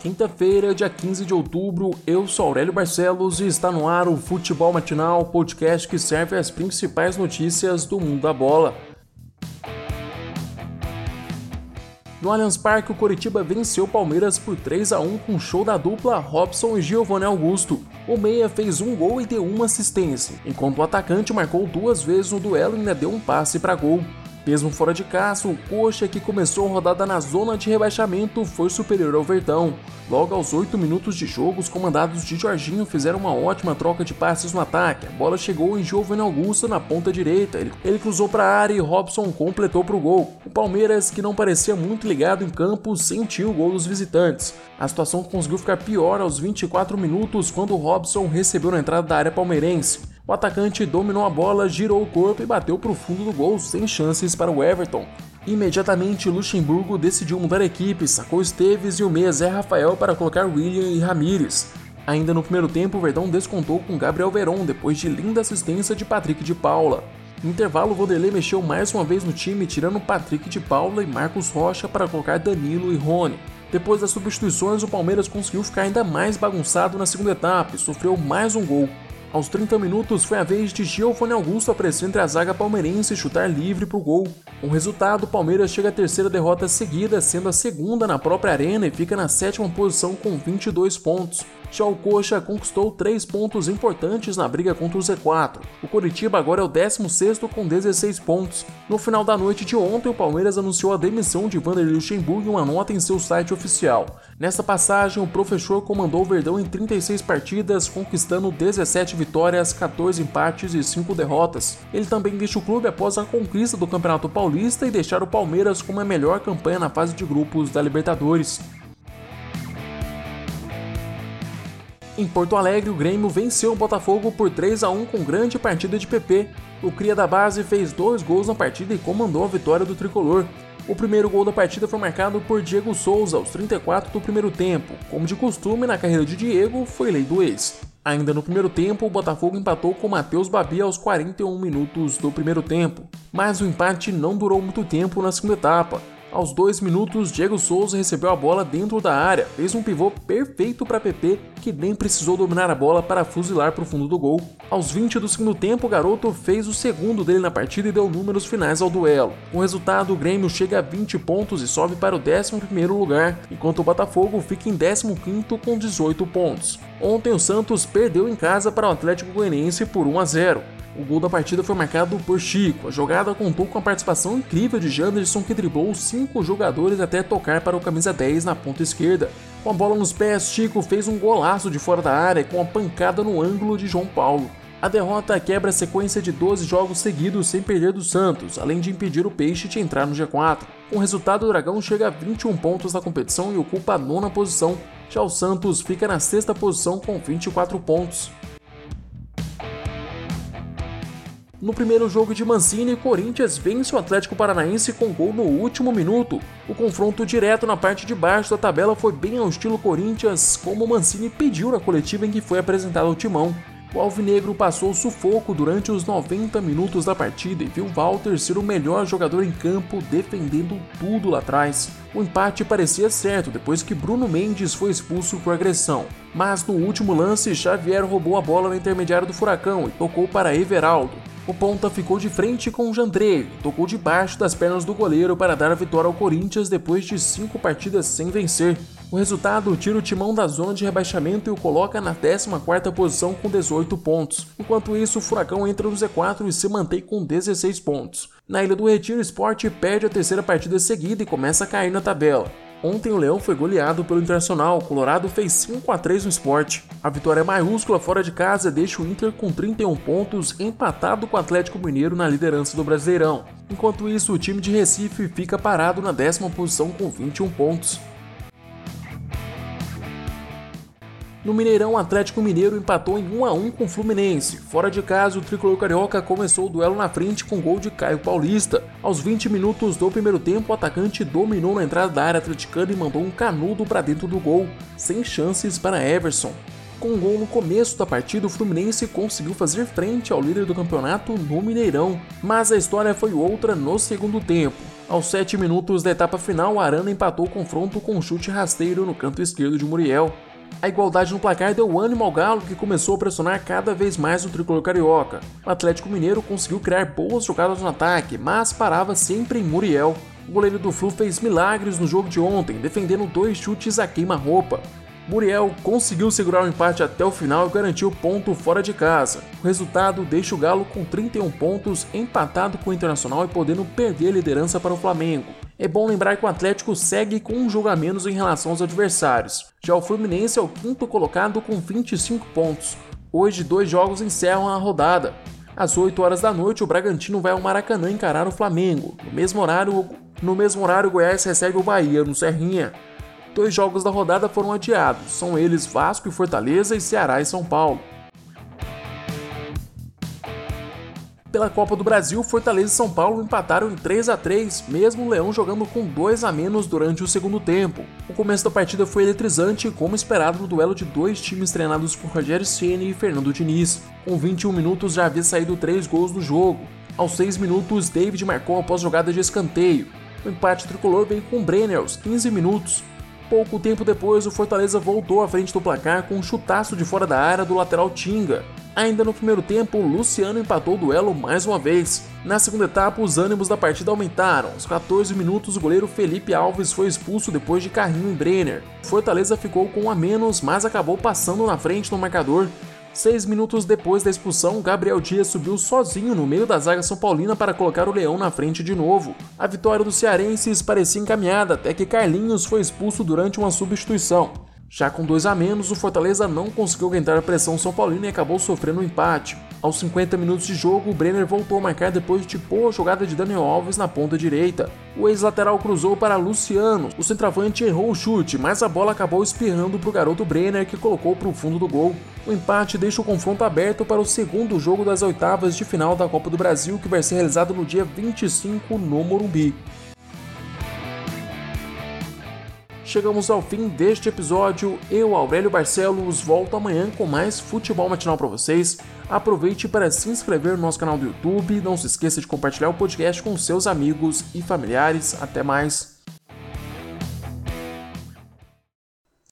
Quinta-feira, dia 15 de outubro, eu sou Aurélio Barcelos e está no ar o Futebol Matinal, podcast que serve as principais notícias do mundo da bola. No Allianz Parque, o Coritiba venceu o Palmeiras por 3 a 1 com show da dupla Robson e Giovanni Augusto. O meia fez um gol e deu uma assistência, enquanto o atacante marcou duas vezes no duelo e ainda deu um passe para gol. Mesmo fora de casa, o Coxa, que começou a rodada na zona de rebaixamento, foi superior ao Verdão. Logo aos 8 minutos de jogo, os comandados de Jorginho fizeram uma ótima troca de passes no ataque. A bola chegou em Giovanni Augusto na ponta direita. Ele, ele cruzou para a área e Robson completou para o gol. O Palmeiras, que não parecia muito ligado em campo, sentiu o gol dos visitantes. A situação conseguiu ficar pior aos 24 minutos quando Robson recebeu na entrada da área palmeirense. O atacante dominou a bola, girou o corpo e bateu para o fundo do gol sem chances para o Everton. Imediatamente, Luxemburgo decidiu mudar a equipe, sacou Esteves e o meia Zé Rafael para colocar William e Ramires. Ainda no primeiro tempo, Verdão descontou com Gabriel Veron depois de linda assistência de Patrick de Paula. No intervalo, Vanderlei mexeu mais uma vez no time, tirando Patrick de Paula e Marcos Rocha para colocar Danilo e Rony. Depois das substituições, o Palmeiras conseguiu ficar ainda mais bagunçado na segunda etapa e sofreu mais um gol. Aos 30 minutos foi a vez de Giovanni Augusto aparecer entre a zaga palmeirense e chutar livre para o gol. Com o resultado, Palmeiras chega à terceira derrota seguida, sendo a segunda na própria arena e fica na sétima posição com 22 pontos. Já o Coxa conquistou 3 pontos importantes na briga contra o Z4. O Coritiba agora é o 16º com 16 pontos. No final da noite de ontem, o Palmeiras anunciou a demissão de Vanderlei Luxemburgo em uma nota em seu site oficial. Nessa passagem, o professor comandou o Verdão em 36 partidas, conquistando 17 vitórias, 14 empates e 5 derrotas. Ele também deixa o clube após a conquista do Campeonato Paulista e deixar o Palmeiras com a melhor campanha na fase de grupos da Libertadores. Em Porto Alegre, o Grêmio venceu o Botafogo por 3 a 1 com grande partida de PP. O cria da base fez dois gols na partida e comandou a vitória do tricolor. O primeiro gol da partida foi marcado por Diego Souza aos 34 do primeiro tempo. Como de costume na carreira de Diego, foi lei do ex. Ainda no primeiro tempo, o Botafogo empatou com Matheus Babi aos 41 minutos do primeiro tempo, mas o empate não durou muito tempo na segunda etapa. Aos dois minutos, Diego Souza recebeu a bola dentro da área, fez um pivô perfeito para PP, que nem precisou dominar a bola para fuzilar para o fundo do gol. Aos 20 do segundo tempo, o garoto fez o segundo dele na partida e deu números finais ao duelo. Com o resultado, o Grêmio chega a 20 pontos e sobe para o 11º lugar, enquanto o Botafogo fica em 15º com 18 pontos. Ontem o Santos perdeu em casa para o Atlético Goianiense por 1 a 0. O gol da partida foi marcado por Chico. A jogada contou com a participação incrível de Janderson, que driblou cinco jogadores até tocar para o camisa 10 na ponta esquerda. Com a bola nos pés, Chico fez um golaço de fora da área com a pancada no ângulo de João Paulo. A derrota quebra a sequência de 12 jogos seguidos sem perder do Santos, além de impedir o Peixe de entrar no G4. Com o resultado, o Dragão chega a 21 pontos na competição e ocupa a nona posição. Já o Santos fica na sexta posição com 24 pontos. No primeiro jogo de Mancini, Corinthians vence o Atlético Paranaense com gol no último minuto. O confronto direto na parte de baixo da tabela foi bem ao estilo Corinthians, como Mancini pediu na coletiva em que foi apresentado ao timão. O Alvinegro passou sufoco durante os 90 minutos da partida e viu Walter ser o melhor jogador em campo, defendendo tudo lá atrás. O empate parecia certo depois que Bruno Mendes foi expulso por agressão. Mas no último lance, Xavier roubou a bola no intermediário do Furacão e tocou para Everaldo. O ponta ficou de frente com o Jandrei, tocou debaixo das pernas do goleiro para dar a vitória ao Corinthians depois de cinco partidas sem vencer. O resultado tira o timão da zona de rebaixamento e o coloca na 14ª posição com 18 pontos. Enquanto isso, o Furacão entra no Z4 e se mantém com 16 pontos. Na Ilha do Retiro, o Sport perde a terceira partida seguida e começa a cair na tabela. Ontem o Leão foi goleado pelo Internacional, o Colorado fez 5 a 3 no esporte. A vitória maiúscula fora de casa deixa o Inter com 31 pontos, empatado com o Atlético Mineiro na liderança do Brasileirão. Enquanto isso, o time de Recife fica parado na décima posição com 21 pontos. No Mineirão, o Atlético Mineiro empatou em 1 a 1 com o Fluminense. Fora de casa, o tricolor carioca começou o duelo na frente com gol de Caio Paulista. Aos 20 minutos do primeiro tempo, o atacante dominou na entrada da área atleticana e mandou um canudo para dentro do gol, sem chances para Everson. Com um gol no começo da partida, o Fluminense conseguiu fazer frente ao líder do campeonato no Mineirão, mas a história foi outra no segundo tempo. Aos 7 minutos da etapa final, Arana empatou o confronto com um chute rasteiro no canto esquerdo de Muriel. A igualdade no placar deu ânimo ao Galo, que começou a pressionar cada vez mais o tricolor carioca. O Atlético Mineiro conseguiu criar boas jogadas no ataque, mas parava sempre em Muriel. O goleiro do Flu fez milagres no jogo de ontem, defendendo dois chutes a queima-roupa. Muriel conseguiu segurar o empate até o final e garantiu ponto fora de casa. O resultado deixa o Galo com 31 pontos, empatado com o Internacional e podendo perder a liderança para o Flamengo. É bom lembrar que o Atlético segue com um jogo a menos em relação aos adversários. Já o Fluminense é o quinto colocado com 25 pontos. Hoje, dois jogos encerram a rodada. Às 8 horas da noite, o Bragantino vai ao Maracanã encarar o Flamengo. No mesmo horário, no mesmo horário o Goiás recebe o Bahia, no Serrinha. Dois jogos da rodada foram adiados, são eles Vasco e Fortaleza e Ceará e São Paulo. Pela Copa do Brasil, Fortaleza e São Paulo empataram em 3 a 3, mesmo o Leão jogando com 2 a menos durante o segundo tempo. O começo da partida foi eletrizante, como esperado no duelo de dois times treinados por Rogério Ceni e Fernando Diniz. Com 21 minutos já havia saído 3 gols no jogo. Aos 6 minutos, David marcou após jogada de escanteio. O empate tricolor veio com Brenner aos 15 minutos. Pouco tempo depois, o Fortaleza voltou à frente do placar com um chutaço de fora da área do lateral Tinga. Ainda no primeiro tempo, Luciano empatou o duelo mais uma vez. Na segunda etapa, os ânimos da partida aumentaram. Aos 14 minutos, o goleiro Felipe Alves foi expulso depois de carrinho em Brenner. Fortaleza ficou com um a menos, mas acabou passando na frente no marcador Seis minutos depois da expulsão, Gabriel Dias subiu sozinho no meio da zaga São Paulina para colocar o Leão na frente de novo. A vitória dos cearenses parecia encaminhada até que Carlinhos foi expulso durante uma substituição. Já com dois a menos, o Fortaleza não conseguiu aguentar a pressão São Paulino e acabou sofrendo um empate. Aos 50 minutos de jogo, o Brenner voltou a marcar depois de boa jogada de Daniel Alves na ponta direita. O ex-lateral cruzou para Luciano. O centroavante errou o chute, mas a bola acabou espirrando para o garoto Brenner, que colocou para o fundo do gol. O empate deixa o confronto aberto para o segundo jogo das oitavas de final da Copa do Brasil, que vai ser realizado no dia 25 no Morumbi. Chegamos ao fim deste episódio. Eu, Aurélio Barcelos, volto amanhã com mais futebol matinal para vocês. Aproveite para se inscrever no nosso canal do YouTube. Não se esqueça de compartilhar o podcast com seus amigos e familiares. Até mais.